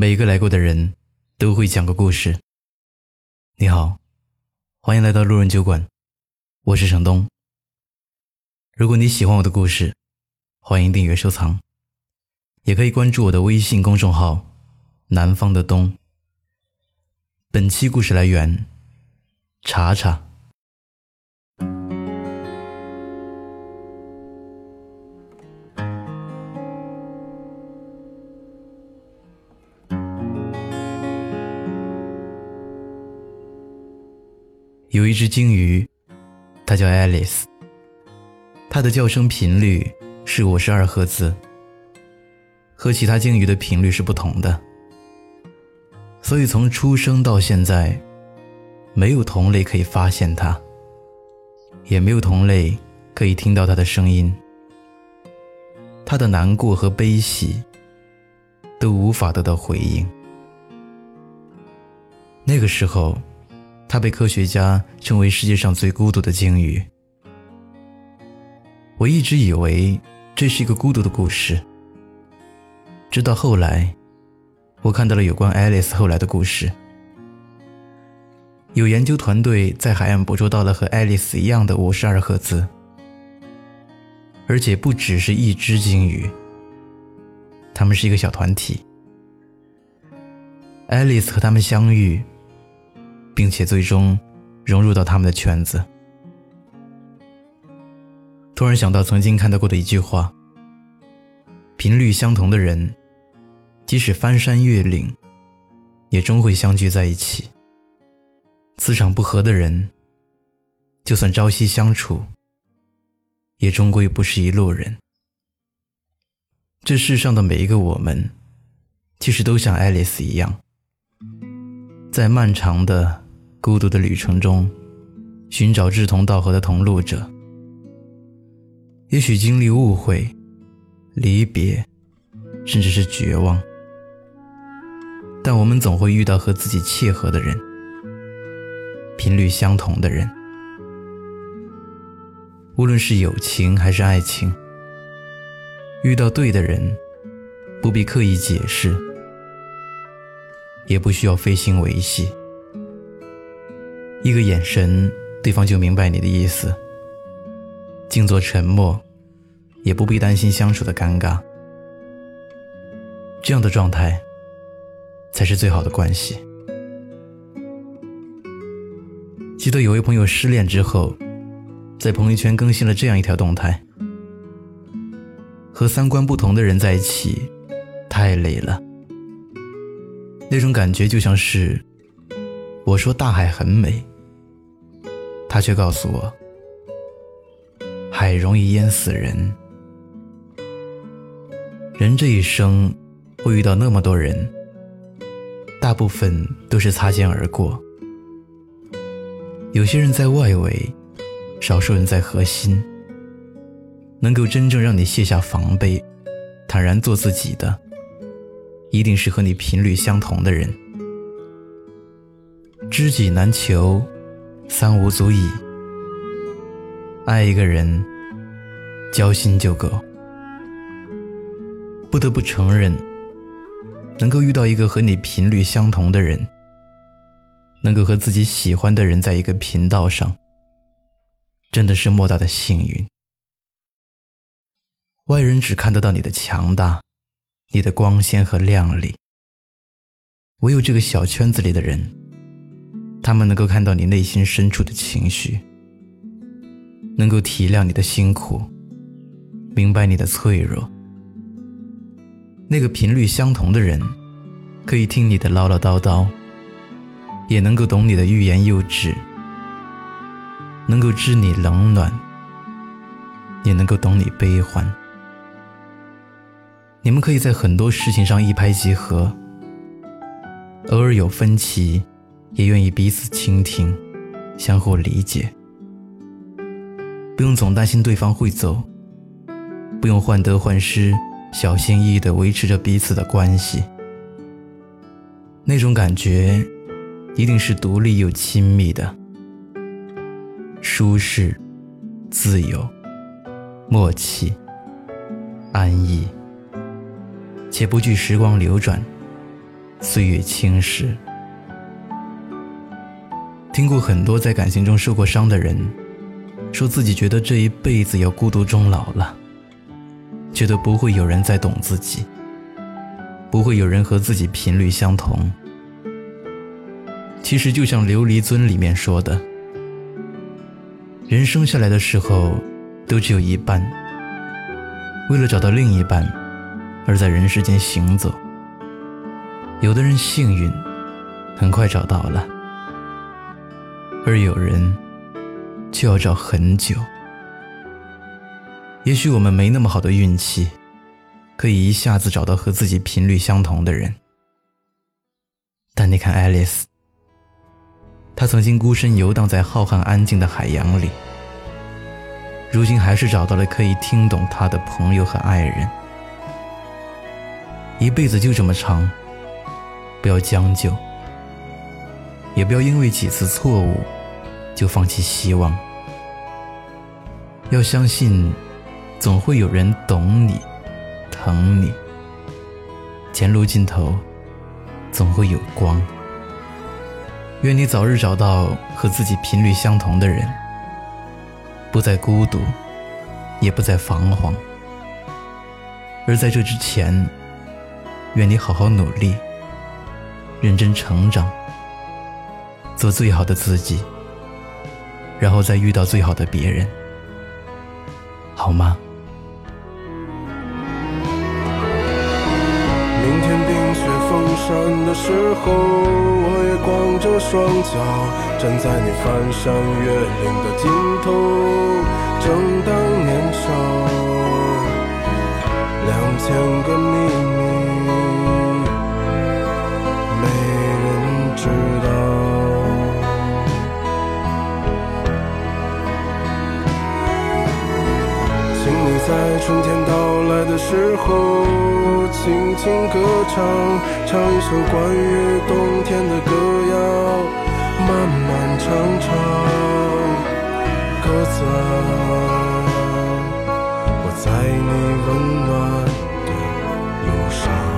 每一个来过的人都会讲个故事。你好，欢迎来到路人酒馆，我是程东。如果你喜欢我的故事，欢迎订阅收藏，也可以关注我的微信公众号“南方的冬”。本期故事来源：查查。有一只鲸鱼，它叫爱丽丝。它的叫声频率是五十二赫兹，和其他鲸鱼的频率是不同的。所以从出生到现在，没有同类可以发现它，也没有同类可以听到它的声音。它的难过和悲喜都无法得到回应。那个时候。它被科学家称为世界上最孤独的鲸鱼。我一直以为这是一个孤独的故事，直到后来，我看到了有关爱丽丝后来的故事。有研究团队在海岸捕捉到了和爱丽丝一样的五十二赫兹，而且不只是一只鲸鱼，他们是一个小团体。爱丽丝和他们相遇。并且最终融入到他们的圈子。突然想到曾经看到过的一句话：频率相同的人，即使翻山越岭，也终会相聚在一起；磁场不合的人，就算朝夕相处，也终归不是一路人。这世上的每一个我们，其实都像爱丽丝一样，在漫长的。孤独的旅程中，寻找志同道合的同路者。也许经历误会、离别，甚至是绝望，但我们总会遇到和自己契合的人，频率相同的人。无论是友情还是爱情，遇到对的人，不必刻意解释，也不需要费心维系。一个眼神，对方就明白你的意思。静坐沉默，也不必担心相处的尴尬。这样的状态，才是最好的关系。记得有位朋友失恋之后，在朋友圈更新了这样一条动态：和三观不同的人在一起，太累了。那种感觉就像是。我说大海很美，他却告诉我，海容易淹死人。人这一生会遇到那么多人，大部分都是擦肩而过。有些人在外围，少数人在核心。能够真正让你卸下防备，坦然做自己的，一定是和你频率相同的人。知己难求，三五足矣。爱一个人，交心就够。不得不承认，能够遇到一个和你频率相同的人，能够和自己喜欢的人在一个频道上，真的是莫大的幸运。外人只看得到你的强大，你的光鲜和亮丽，唯有这个小圈子里的人。他们能够看到你内心深处的情绪，能够体谅你的辛苦，明白你的脆弱。那个频率相同的人，可以听你的唠唠叨叨，也能够懂你的欲言又止，能够知你冷暖，也能够懂你悲欢。你们可以在很多事情上一拍即合，偶尔有分歧。也愿意彼此倾听，相互理解，不用总担心对方会走，不用患得患失，小心翼翼地维持着彼此的关系。那种感觉，一定是独立又亲密的，舒适、自由、默契、安逸，且不惧时光流转，岁月侵蚀。听过很多在感情中受过伤的人，说自己觉得这一辈子要孤独终老了，觉得不会有人再懂自己，不会有人和自己频率相同。其实就像《琉璃尊》里面说的，人生下来的时候都只有一半，为了找到另一半而在人世间行走。有的人幸运，很快找到了。而有人就要找很久。也许我们没那么好的运气，可以一下子找到和自己频率相同的人。但你看爱丽丝，她曾经孤身游荡在浩瀚安静的海洋里，如今还是找到了可以听懂她的朋友和爱人。一辈子就这么长，不要将就，也不要因为几次错误。就放弃希望，要相信，总会有人懂你、疼你。前路尽头，总会有光。愿你早日找到和自己频率相同的人，不再孤独，也不再彷徨。而在这之前，愿你好好努力，认真成长，做最好的自己。然后再遇到最好的别人，好吗？明天冰雪封山的时候，我也光着双脚站在你翻山越岭的尽头，正当年少，两千个秘春天到来的时候，轻轻歌唱，唱一首关于冬天的歌谣，漫漫长长，鸽子啊，我在你温暖的忧伤。